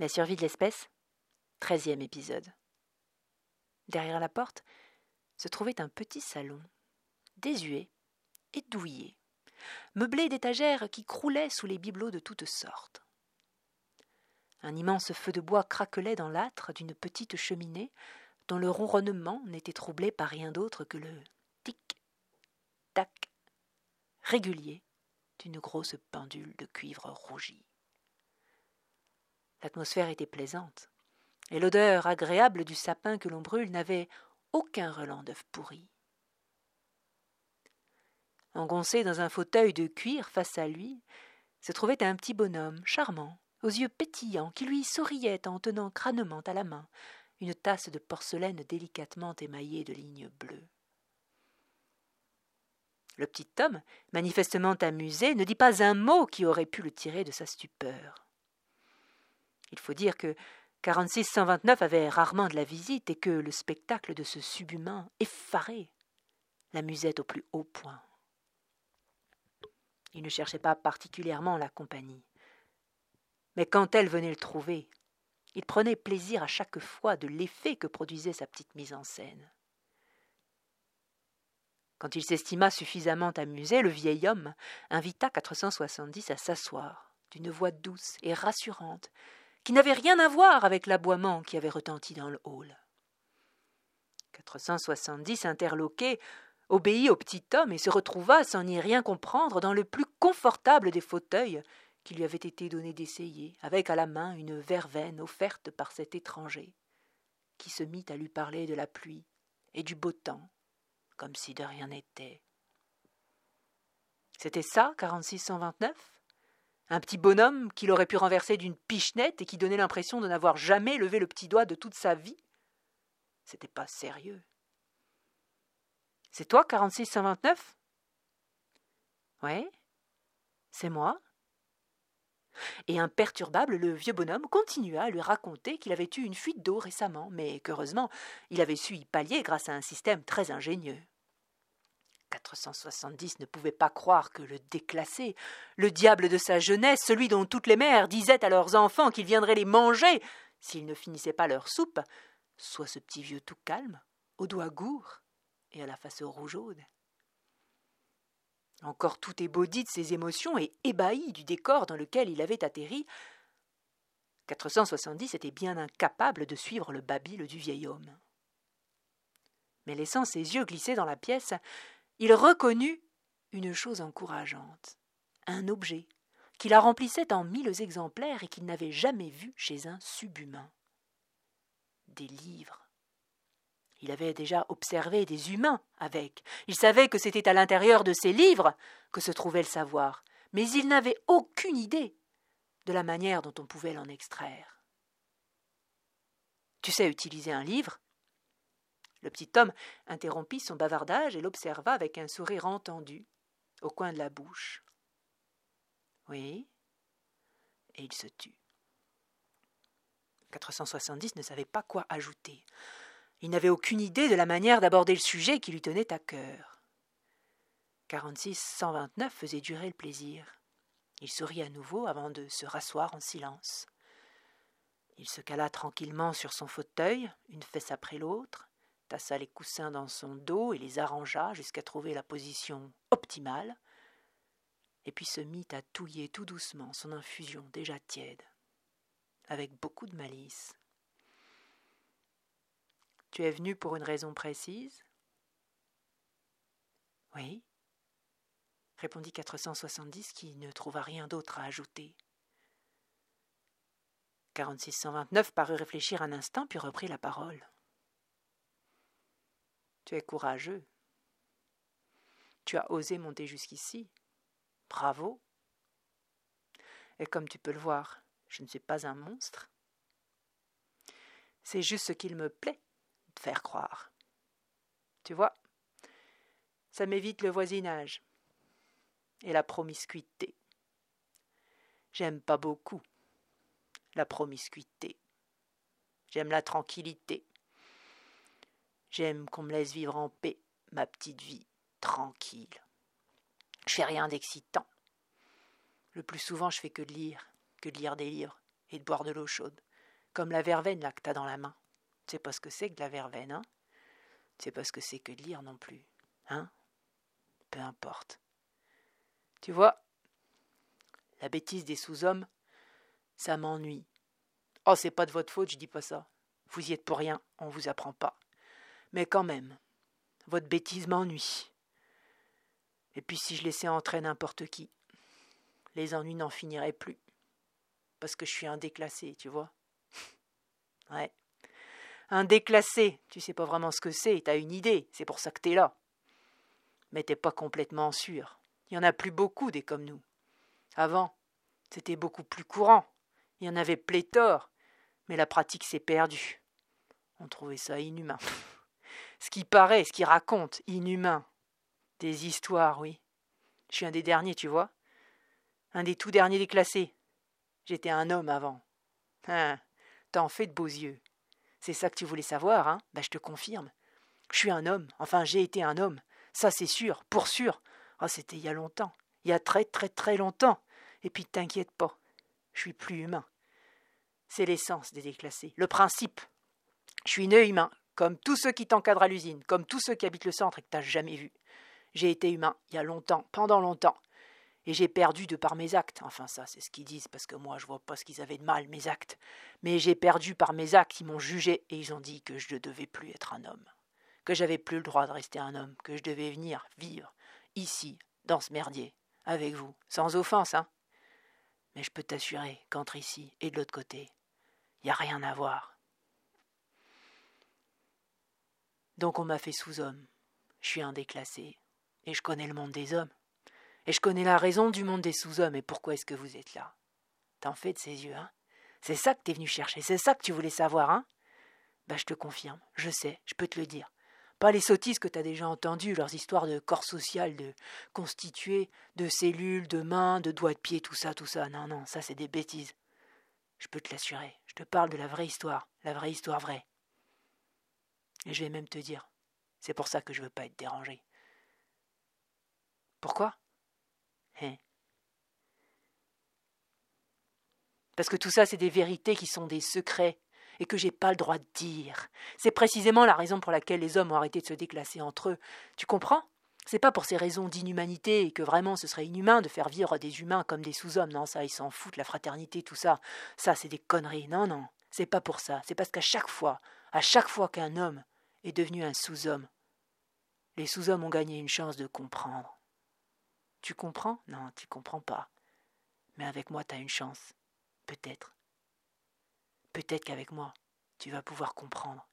La survie de l'espèce Treizième épisode. Derrière la porte se trouvait un petit salon, désuet et douillet, meublé d'étagères qui croulaient sous les bibelots de toutes sortes. Un immense feu de bois craquelait dans l'âtre d'une petite cheminée dont le ronronnement n'était troublé par rien d'autre que le tic-tac régulier d'une grosse pendule de cuivre rougi. L'atmosphère était plaisante, et l'odeur agréable du sapin que l'on brûle n'avait aucun relent d'œuf pourri. Engoncé dans un fauteuil de cuir face à lui, se trouvait un petit bonhomme charmant, aux yeux pétillants, qui lui souriait en tenant crânement à la main une tasse de porcelaine délicatement émaillée de lignes bleues. Le petit homme, manifestement amusé, ne dit pas un mot qui aurait pu le tirer de sa stupeur. Il faut dire que 46-129 avait rarement de la visite et que le spectacle de ce subhumain effaré l'amusait au plus haut point. Il ne cherchait pas particulièrement la compagnie. Mais quand elle venait le trouver, il prenait plaisir à chaque fois de l'effet que produisait sa petite mise en scène. Quand il s'estima suffisamment amusé, le vieil homme invita 470 à s'asseoir, d'une voix douce et rassurante, qui n'avait rien à voir avec l'aboiement qui avait retenti dans le hall. 470 interloqué obéit au petit homme et se retrouva, sans n'y rien comprendre, dans le plus confortable des fauteuils qu'il lui avait été donné d'essayer, avec à la main une verveine offerte par cet étranger, qui se mit à lui parler de la pluie et du beau temps comme si de rien n'était. C'était ça, 4629 Un petit bonhomme qu'il aurait pu renverser d'une pichenette et qui donnait l'impression de n'avoir jamais levé le petit doigt de toute sa vie C'était pas sérieux. C'est toi, 4629 Ouais, c'est moi. Et imperturbable, le vieux bonhomme continua à lui raconter qu'il avait eu une fuite d'eau récemment, mais qu'heureusement, il avait su y pallier grâce à un système très ingénieux. 470 ne pouvait pas croire que le déclassé, le diable de sa jeunesse, celui dont toutes les mères disaient à leurs enfants qu'ils viendraient les manger s'ils ne finissaient pas leur soupe, soit ce petit vieux tout calme, aux doigts gourds et à la face rougeaude. Encore tout ébaudi de ses émotions et ébahi du décor dans lequel il avait atterri, 470 était bien incapable de suivre le babil du vieil homme. Mais laissant ses yeux glisser dans la pièce, il reconnut une chose encourageante, un objet qui la remplissait en mille exemplaires et qu'il n'avait jamais vu chez un subhumain. Des livres. Il avait déjà observé des humains avec. Il savait que c'était à l'intérieur de ces livres que se trouvait le savoir, mais il n'avait aucune idée de la manière dont on pouvait l'en extraire. Tu sais utiliser un livre le petit homme interrompit son bavardage et l'observa avec un sourire entendu, au coin de la bouche. Oui. Et il se tut. 470 ne savait pas quoi ajouter. Il n'avait aucune idée de la manière d'aborder le sujet qui lui tenait à cœur. 46 129 faisait durer le plaisir. Il sourit à nouveau avant de se rasseoir en silence. Il se cala tranquillement sur son fauteuil, une fesse après l'autre, tassa les coussins dans son dos et les arrangea jusqu'à trouver la position optimale, et puis se mit à touiller tout doucement son infusion déjà tiède, avec beaucoup de malice. Tu es venu pour une raison précise Oui, répondit 470 qui ne trouva rien d'autre à ajouter. 4629 parut réfléchir un instant puis reprit la parole. Tu es courageux. Tu as osé monter jusqu'ici. Bravo. Et comme tu peux le voir, je ne suis pas un monstre. C'est juste ce qu'il me plaît de faire croire. Tu vois, ça m'évite le voisinage et la promiscuité. J'aime pas beaucoup la promiscuité. J'aime la tranquillité. J'aime qu'on me laisse vivre en paix ma petite vie tranquille. Je fais rien d'excitant. Le plus souvent, je fais que de lire, que de lire des livres et de boire de l'eau chaude. Comme la verveine là que t'as dans la main. Tu sais pas ce que c'est que de la verveine, hein? Tu sais pas ce que c'est que de lire non plus, hein? Peu importe. Tu vois, la bêtise des sous-hommes, ça m'ennuie. Oh, c'est pas de votre faute, je dis pas ça. Vous y êtes pour rien, on vous apprend pas. Mais quand même, votre bêtise m'ennuie. Et puis si je laissais entrer n'importe qui, les ennuis n'en finiraient plus. Parce que je suis un déclassé, tu vois. ouais. Un déclassé, tu sais pas vraiment ce que c'est, t'as une idée, c'est pour ça que t'es là. Mais t'es pas complètement sûr. Il y en a plus beaucoup des comme nous. Avant, c'était beaucoup plus courant. Il y en avait pléthore, mais la pratique s'est perdue. On trouvait ça inhumain. ce qui paraît, ce qui raconte, inhumain. Des histoires, oui. Je suis un des derniers, tu vois. Un des tout derniers déclassés. J'étais un homme avant. Hein, t'en fais de beaux yeux. C'est ça que tu voulais savoir, hein? Ben, je te confirme. Je suis un homme. Enfin, j'ai été un homme. Ça, c'est sûr, pour sûr. Ah, c'était il y a longtemps. Il y a très, très, très longtemps. Et puis, t'inquiète pas. Je suis plus humain. C'est l'essence des déclassés. Le principe. Je suis né humain, comme tous ceux qui t'encadrent à l'usine, comme tous ceux qui habitent le centre et que t'as jamais vu. J'ai été humain, il y a longtemps, pendant longtemps. Et j'ai perdu de par mes actes. Enfin, ça, c'est ce qu'ils disent, parce que moi, je vois pas ce qu'ils avaient de mal, mes actes. Mais j'ai perdu par mes actes, ils m'ont jugé, et ils ont dit que je ne devais plus être un homme. Que j'avais plus le droit de rester un homme, que je devais venir vivre, ici, dans ce merdier, avec vous, sans offense, hein. Mais je peux t'assurer qu'entre ici et de l'autre côté, il n'y a rien à voir. Donc on m'a fait sous-homme. Je suis un déclassé, et je connais le monde des hommes. Et je connais la raison du monde des sous-hommes et pourquoi est-ce que vous êtes là? T'en fais de ces yeux, hein C'est ça que t'es venu chercher, c'est ça que tu voulais savoir, hein Bah je te confirme, je sais, je peux te le dire. Pas les sottises que t'as déjà entendues, leurs histoires de corps social, de constitués, de cellules, de mains, de doigts de pied, tout ça, tout ça. Non, non, ça c'est des bêtises. Je peux te l'assurer, je te parle de la vraie histoire, la vraie histoire vraie. Et je vais même te dire, c'est pour ça que je veux pas être dérangé. Pourquoi? Hein? Parce que tout ça, c'est des vérités qui sont des secrets et que j'ai pas le droit de dire. C'est précisément la raison pour laquelle les hommes ont arrêté de se déclasser entre eux. Tu comprends? C'est pas pour ces raisons d'inhumanité et que vraiment ce serait inhumain de faire vivre des humains comme des sous-hommes. Non, ça, ils s'en foutent, la fraternité, tout ça. Ça, c'est des conneries. Non, non, c'est pas pour ça. C'est parce qu'à chaque fois, à chaque fois qu'un homme est devenu un sous-homme, les sous-hommes ont gagné une chance de comprendre. Tu comprends? Non, tu comprends pas. Mais avec moi, tu as une chance. Peut-être. Peut-être qu'avec moi, tu vas pouvoir comprendre.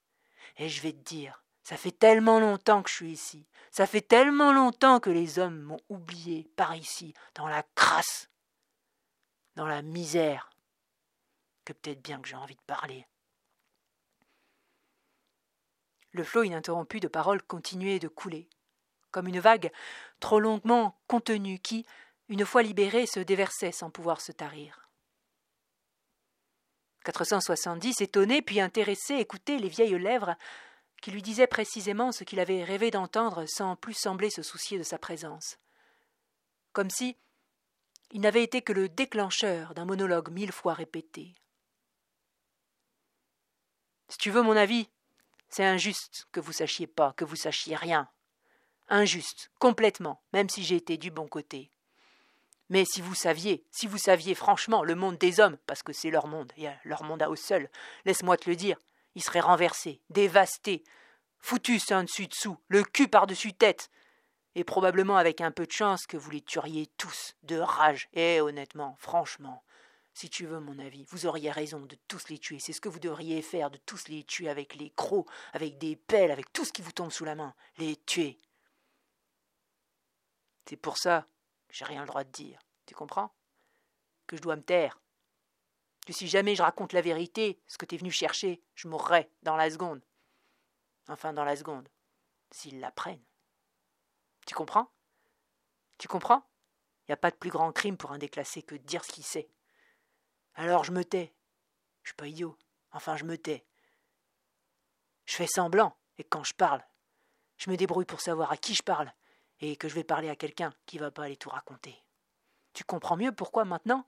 Et je vais te dire, ça fait tellement longtemps que je suis ici, ça fait tellement longtemps que les hommes m'ont oublié par ici, dans la crasse, dans la misère, que peut-être bien que j'ai envie de parler. Le flot ininterrompu de paroles continuait de couler comme une vague trop longuement contenue qui, une fois libérée, se déversait sans pouvoir se tarir. 470, étonné puis intéressé, écoutait les vieilles lèvres qui lui disaient précisément ce qu'il avait rêvé d'entendre sans plus sembler se soucier de sa présence. Comme si il n'avait été que le déclencheur d'un monologue mille fois répété. Si tu veux mon avis, c'est injuste que vous sachiez pas, que vous sachiez rien, injuste, complètement, même si j'ai été du bon côté. Mais si vous saviez, si vous saviez franchement le monde des hommes, parce que c'est leur monde, et leur monde à eux seuls, laisse-moi te le dire, ils seraient renversés, dévastés, foutus un dessus dessous, le cul par-dessus tête, et probablement avec un peu de chance que vous les tueriez tous, de rage. Et honnêtement, franchement, si tu veux mon avis, vous auriez raison de tous les tuer. C'est ce que vous devriez faire, de tous les tuer avec les crocs, avec des pelles, avec tout ce qui vous tombe sous la main. Les tuer. C'est pour ça que j'ai rien le droit de dire. Tu comprends? Que je dois me taire. Que si jamais je raconte la vérité, ce que t'es venu chercher, je mourrai dans la seconde. Enfin, dans la seconde. S'ils l'apprennent. Tu comprends? Tu comprends? Il n'y a pas de plus grand crime pour un déclassé que de dire ce qu'il sait. Alors je me tais. Je suis pas idiot. Enfin, je me tais. Je fais semblant, et quand je parle, je me débrouille pour savoir à qui je parle et que je vais parler à quelqu'un qui va pas aller tout raconter. Tu comprends mieux pourquoi maintenant?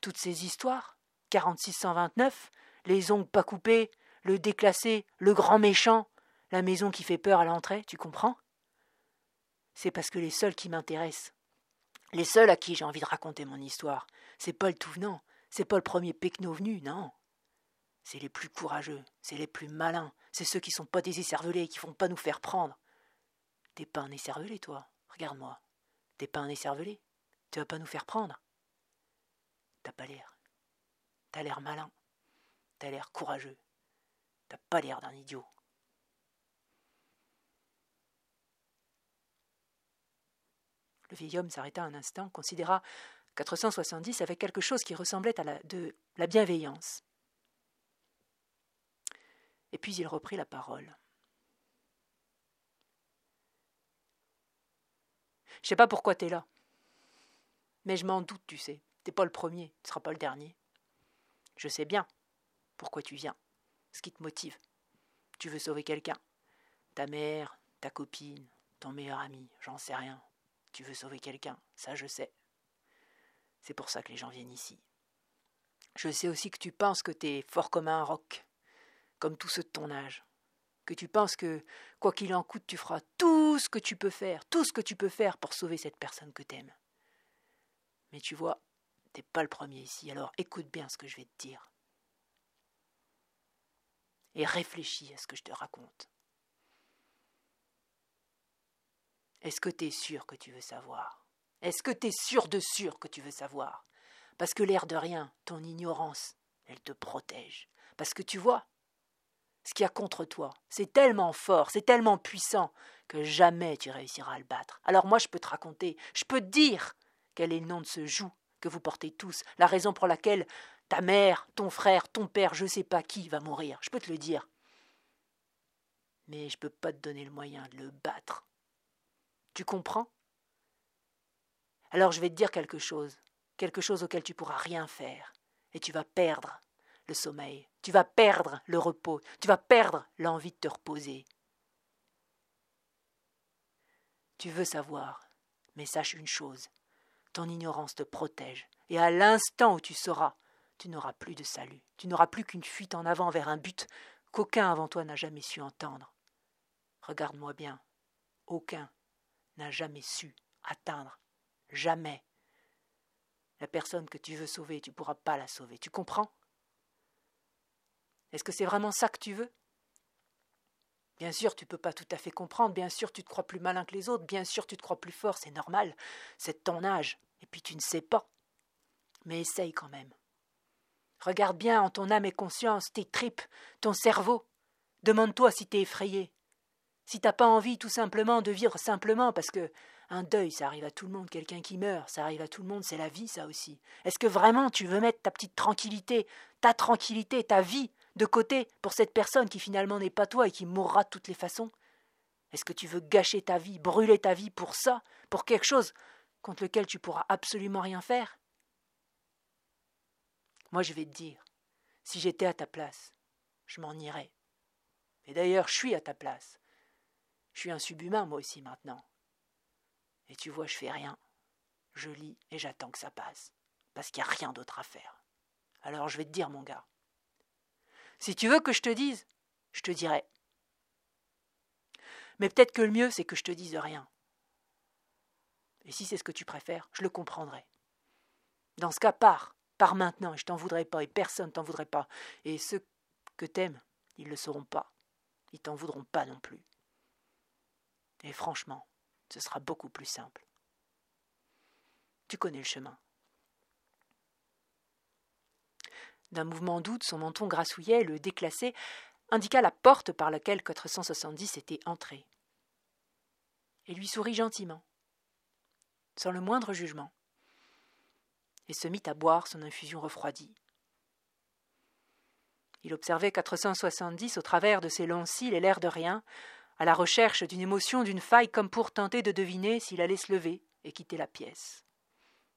Toutes ces histoires? 4629, les ongles pas coupés, le déclassé, le grand méchant, la maison qui fait peur à l'entrée, tu comprends? C'est parce que les seuls qui m'intéressent, les seuls à qui j'ai envie de raconter mon histoire, c'est pas le tout venant, c'est pas le premier pecno venu, non. C'est les plus courageux, c'est les plus malins, c'est ceux qui sont pas des écervelés, qui font pas nous faire prendre. T'es pas un écervelé, toi, regarde-moi. T'es pas un écervelé, tu vas pas nous faire prendre. T'as pas l'air. T'as l'air malin, t'as l'air courageux, t'as pas l'air d'un idiot. Le vieil homme s'arrêta un instant, considéra 470 avec quelque chose qui ressemblait à la, de la bienveillance. Et puis il reprit la parole. Je sais pas pourquoi t'es là. Mais je m'en doute, tu sais. T'es pas le premier, tu seras pas le dernier. Je sais bien pourquoi tu viens, ce qui te motive. Tu veux sauver quelqu'un. Ta mère, ta copine, ton meilleur ami, j'en sais rien. Tu veux sauver quelqu'un, ça je sais. C'est pour ça que les gens viennent ici. Je sais aussi que tu penses que t'es fort comme un roc, comme tous ceux de ton âge. Que tu penses que, quoi qu'il en coûte, tu feras tout ce que tu peux faire, tout ce que tu peux faire pour sauver cette personne que t'aimes. Mais tu vois, t'es pas le premier ici, alors écoute bien ce que je vais te dire. Et réfléchis à ce que je te raconte. Est-ce que tu es sûr que tu veux savoir? Est-ce que tu es sûr de sûr que tu veux savoir? Parce que l'air de rien, ton ignorance, elle te protège. Parce que tu vois, ce qu'il y a contre toi, c'est tellement fort, c'est tellement puissant, que jamais tu réussiras à le battre. Alors moi je peux te raconter, je peux te dire quel est le nom de ce joug que vous portez tous, la raison pour laquelle ta mère, ton frère, ton père, je sais pas qui va mourir, je peux te le dire. Mais je peux pas te donner le moyen de le battre. Tu comprends? Alors je vais te dire quelque chose, quelque chose auquel tu pourras rien faire, et tu vas perdre le sommeil, tu vas perdre le repos, tu vas perdre l'envie de te reposer. Tu veux savoir, mais sache une chose, ton ignorance te protège, et à l'instant où tu sauras, tu n'auras plus de salut, tu n'auras plus qu'une fuite en avant vers un but qu'aucun avant toi n'a jamais su entendre. Regarde-moi bien, aucun n'a jamais su atteindre. Jamais. La personne que tu veux sauver, tu ne pourras pas la sauver. Tu comprends? Est-ce que c'est vraiment ça que tu veux? Bien sûr, tu ne peux pas tout à fait comprendre, bien sûr, tu te crois plus malin que les autres, bien sûr, tu te crois plus fort, c'est normal, c'est ton âge, et puis tu ne sais pas. Mais essaye quand même. Regarde bien en ton âme et conscience, tes tripes, ton cerveau. Demande-toi si t'es effrayé, si t'as pas envie tout simplement de vivre simplement parce que un deuil, ça arrive à tout le monde, quelqu'un qui meurt, ça arrive à tout le monde, c'est la vie, ça aussi. Est-ce que vraiment tu veux mettre ta petite tranquillité, ta tranquillité, ta vie de côté pour cette personne qui finalement n'est pas toi et qui mourra de toutes les façons? Est-ce que tu veux gâcher ta vie, brûler ta vie pour ça, pour quelque chose contre lequel tu pourras absolument rien faire? Moi je vais te dire, si j'étais à ta place, je m'en irais. Et d'ailleurs, je suis à ta place. Je suis un subhumain, moi aussi, maintenant. Et tu vois, je fais rien. Je lis et j'attends que ça passe. Parce qu'il n'y a rien d'autre à faire. Alors je vais te dire, mon gars. Si tu veux que je te dise, je te dirai. Mais peut-être que le mieux, c'est que je te dise rien. Et si c'est ce que tu préfères, je le comprendrai. Dans ce cas, pars, pars maintenant, et je t'en voudrais pas, et personne t'en voudrait pas. Et ceux que t'aimes, ils le sauront pas. Ils t'en voudront pas non plus. Et franchement, ce sera beaucoup plus simple. Tu connais le chemin. D'un mouvement de son menton grassouillet, le déclassé indiqua la porte par laquelle 470 était entré. Et lui sourit gentiment, sans le moindre jugement, et se mit à boire son infusion refroidie. Il observait 470 au travers de ses longs cils et l'air de rien, à la recherche d'une émotion, d'une faille, comme pour tenter de deviner s'il allait se lever et quitter la pièce.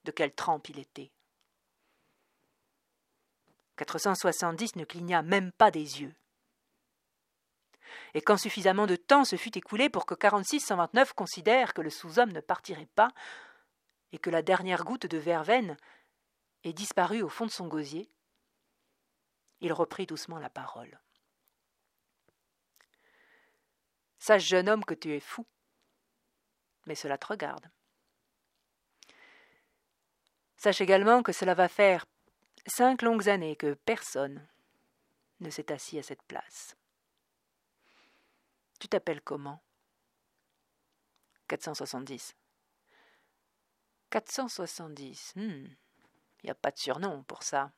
De quelle trempe il était. 470 ne cligna même pas des yeux. Et quand suffisamment de temps se fut écoulé pour que 4629 considère que le sous-homme ne partirait pas, et que la dernière goutte de verveine ait disparu au fond de son gosier, il reprit doucement la parole. Sache, jeune homme, que tu es fou, mais cela te regarde. Sache également que cela va faire cinq longues années que personne ne s'est assis à cette place. Tu t'appelles comment? 470. 470. Il n'y a pas de surnom pour ça.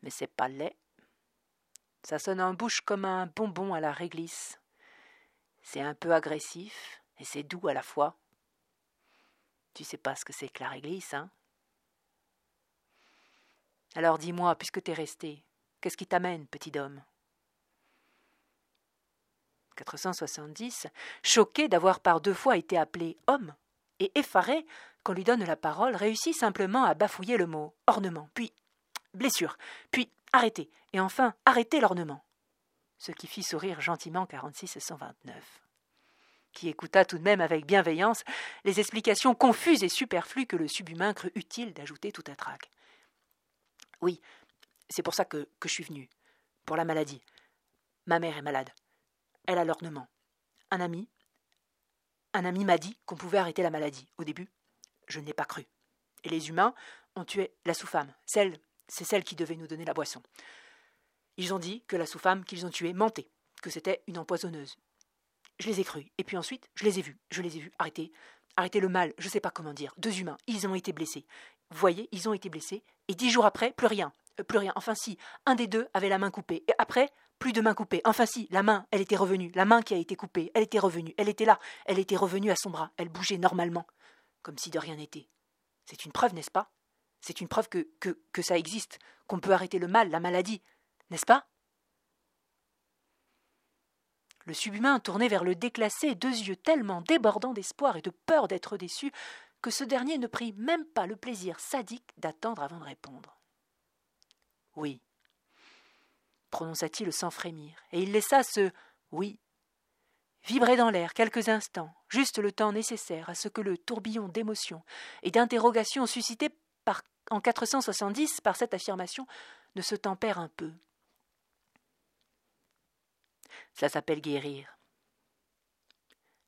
Mais c'est pas laid. Ça sonne en bouche comme un bonbon à la réglisse. C'est un peu agressif et c'est doux à la fois. Tu sais pas ce que c'est que la réglisse, hein Alors dis-moi, puisque t'es resté, qu'est-ce qui t'amène, petit homme 470, choqué d'avoir par deux fois été appelé homme, et effaré qu'on lui donne la parole, réussit simplement à bafouiller le mot ornement, puis blessure, puis arrêter, et enfin arrêter l'ornement. Ce qui fit sourire gentiment 46 et 129 qui écouta tout de même avec bienveillance les explications confuses et superflues que le subhumain crut utile d'ajouter tout à trac. Oui, c'est pour ça que, je suis venu. Pour la maladie. Ma mère est malade. Elle a l'ornement. Un ami. Un ami m'a dit qu'on pouvait arrêter la maladie. Au début, je n'ai pas cru. Et les humains ont tué la sous-femme. Celle, c'est celle qui devait nous donner la boisson. Ils ont dit que la sous-femme qu'ils ont tuée mentait, que c'était une empoisonneuse. Je les ai crus. Et puis ensuite, je les ai vus. Je les ai vus arrêter. Arrêter le mal, je sais pas comment dire. Deux humains, ils ont été blessés. Vous voyez, ils ont été blessés. Et dix jours après, plus rien. Euh, plus rien. Enfin si, un des deux avait la main coupée. Et après, plus de main coupée. Enfin si, la main, elle était revenue. La main qui a été coupée, elle était revenue. Elle était là. Elle était revenue à son bras. Elle bougeait normalement. Comme si de rien n'était. C'est une preuve, n'est-ce pas? C'est une preuve que, que, que ça existe. Qu'on peut arrêter le mal, la maladie. N'est-ce pas? Le subhumain tournait vers le déclassé deux yeux tellement débordants d'espoir et de peur d'être déçu que ce dernier ne prit même pas le plaisir sadique d'attendre avant de répondre. Oui, prononça-t-il sans frémir, et il laissa ce oui vibrer dans l'air quelques instants, juste le temps nécessaire à ce que le tourbillon d'émotions et d'interrogations suscité par, en 470 par cette affirmation ne se tempère un peu. Ça s'appelle guérir.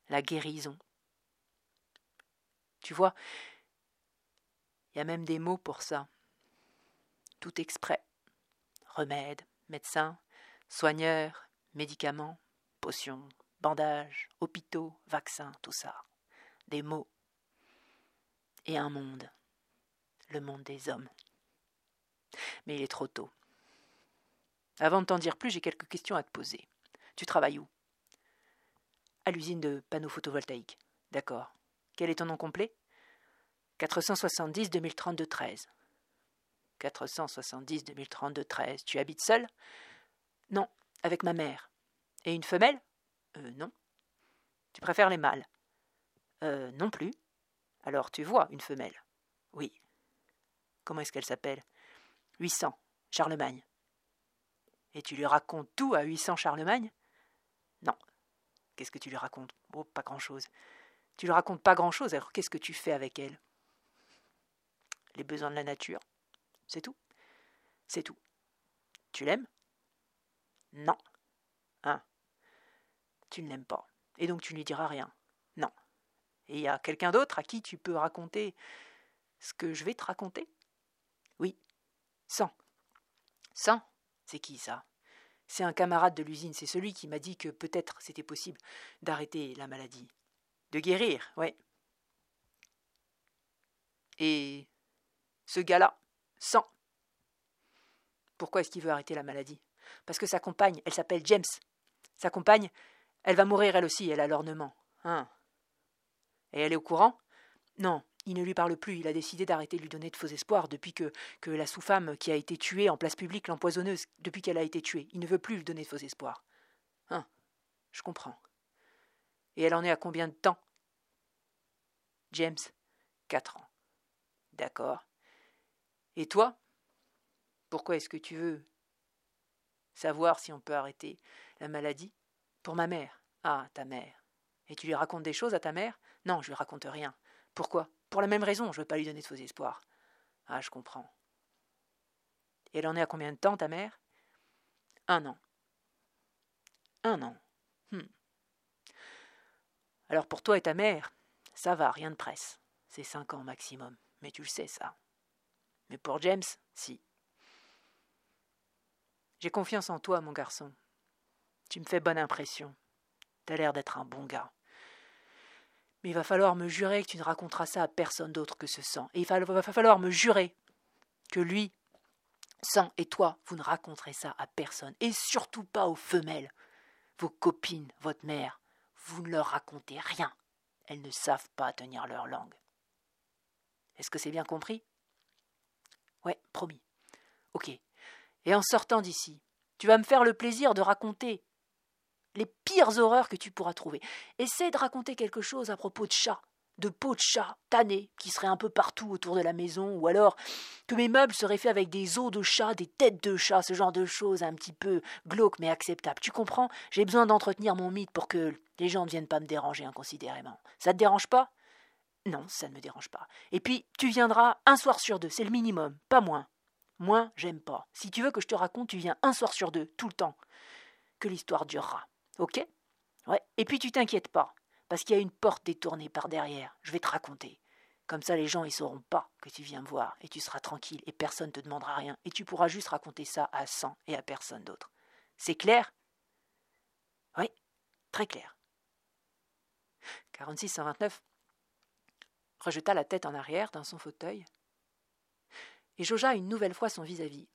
La guérison. Tu vois, il y a même des mots pour ça. Tout exprès. Remède, médecin, soigneur, médicaments, potions, bandages, hôpitaux, vaccins, tout ça. Des mots. Et un monde. Le monde des hommes. Mais il est trop tôt. Avant de t'en dire plus, j'ai quelques questions à te poser. Tu travailles où? À l'usine de panneaux photovoltaïques. D'accord. Quel est ton nom complet? 470 2032 13. 470 2032 13. Tu habites seul? Non, avec ma mère. Et une femelle? Euh, non. Tu préfères les mâles? Euh, non plus. Alors tu vois une femelle? Oui. Comment est-ce qu'elle s'appelle? 800, Charlemagne. Et tu lui racontes tout à 800 Charlemagne? Non. Qu'est-ce que tu lui racontes? Oh, pas grand-chose. Tu lui racontes pas grand-chose, alors qu'est-ce que tu fais avec elle? Les besoins de la nature. C'est tout. C'est tout. Tu l'aimes? Non. Hein? Tu ne l'aimes pas. Et donc tu ne lui diras rien. Non. Et il y a quelqu'un d'autre à qui tu peux raconter ce que je vais te raconter? Oui. Sans. Sans C'est qui ça? C'est un camarade de l'usine, c'est celui qui m'a dit que peut-être c'était possible d'arrêter la maladie. De guérir, ouais. Et ce gars-là, sans. Pourquoi est-ce qu'il veut arrêter la maladie? Parce que sa compagne, elle s'appelle James. Sa compagne, elle va mourir elle aussi, elle a l'ornement. Hein Et elle est au courant? Non, il ne lui parle plus, il a décidé d'arrêter de lui donner de faux espoirs depuis que, la sous-femme qui a été tuée en place publique, l'empoisonneuse, depuis qu'elle a été tuée. Il ne veut plus lui donner de faux espoirs. Hein? Je comprends. Et elle en est à combien de temps? James, quatre ans. D'accord. Et toi? Pourquoi est-ce que tu veux savoir si on peut arrêter la maladie? Pour ma mère. Ah, ta mère. Et tu lui racontes des choses à ta mère? Non, je lui raconte rien. Pourquoi? Pour la même raison, je ne veux pas lui donner de faux espoirs. Ah, je comprends. Et elle en est à combien de temps, ta mère? Un an. Un an. Hmm. Alors pour toi et ta mère, ça va, rien de presse. C'est cinq ans maximum. Mais tu le sais, ça. Mais pour James, si. J'ai confiance en toi, mon garçon. Tu me fais bonne impression. T'as l'air d'être un bon gars. Mais il va falloir me jurer que tu ne raconteras ça à personne d'autre que ce sang. Et il va falloir me jurer que lui, sang et toi, vous ne raconterez ça à personne. Et surtout pas aux femelles. Vos copines, votre mère, vous ne leur racontez rien. Elles ne savent pas tenir leur langue. Est-ce que c'est bien compris? Ouais, promis. Ok. Et en sortant d'ici, tu vas me faire le plaisir de raconter les pires horreurs que tu pourras trouver. Essaie de raconter quelque chose à propos de chats, de peaux de chat tannés qui seraient un peu partout autour de la maison, ou alors que mes meubles seraient faits avec des os de chat, des têtes de chat, ce genre de choses un petit peu glauques mais acceptables. Tu comprends? J'ai besoin d'entretenir mon mythe pour que les gens ne viennent pas me déranger inconsidérément. Ça te dérange pas? Non, ça ne me dérange pas. Et puis, tu viendras un soir sur deux, c'est le minimum, pas moins. Moi, j'aime pas. Si tu veux que je te raconte, tu viens un soir sur deux, tout le temps. Que l'histoire durera. Ok Ouais. Et puis tu t'inquiètes pas, parce qu'il y a une porte détournée par derrière. Je vais te raconter. Comme ça, les gens ils sauront pas que tu viens me voir, et tu seras tranquille, et personne ne te demandera rien, et tu pourras juste raconter ça à cent et à personne d'autre. C'est clair? Oui, très clair. 46-129 rejeta la tête en arrière dans son fauteuil et jaugea une nouvelle fois son vis-à-vis,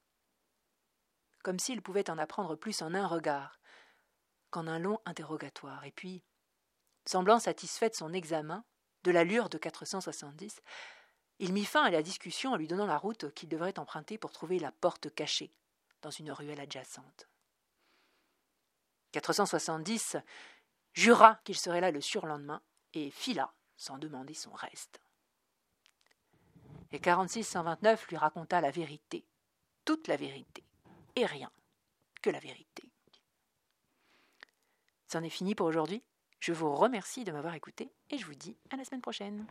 comme s'il pouvait en apprendre plus en un regard qu'en un long interrogatoire. Et puis, semblant satisfait de son examen, de l'allure de 470, il mit fin à la discussion en lui donnant la route qu'il devrait emprunter pour trouver la porte cachée dans une ruelle adjacente. 470 jura qu'il serait là le surlendemain et fila sans demander son reste et 4629 lui raconta la vérité, toute la vérité, et rien que la vérité. C'en est fini pour aujourd'hui. Je vous remercie de m'avoir écouté et je vous dis à la semaine prochaine.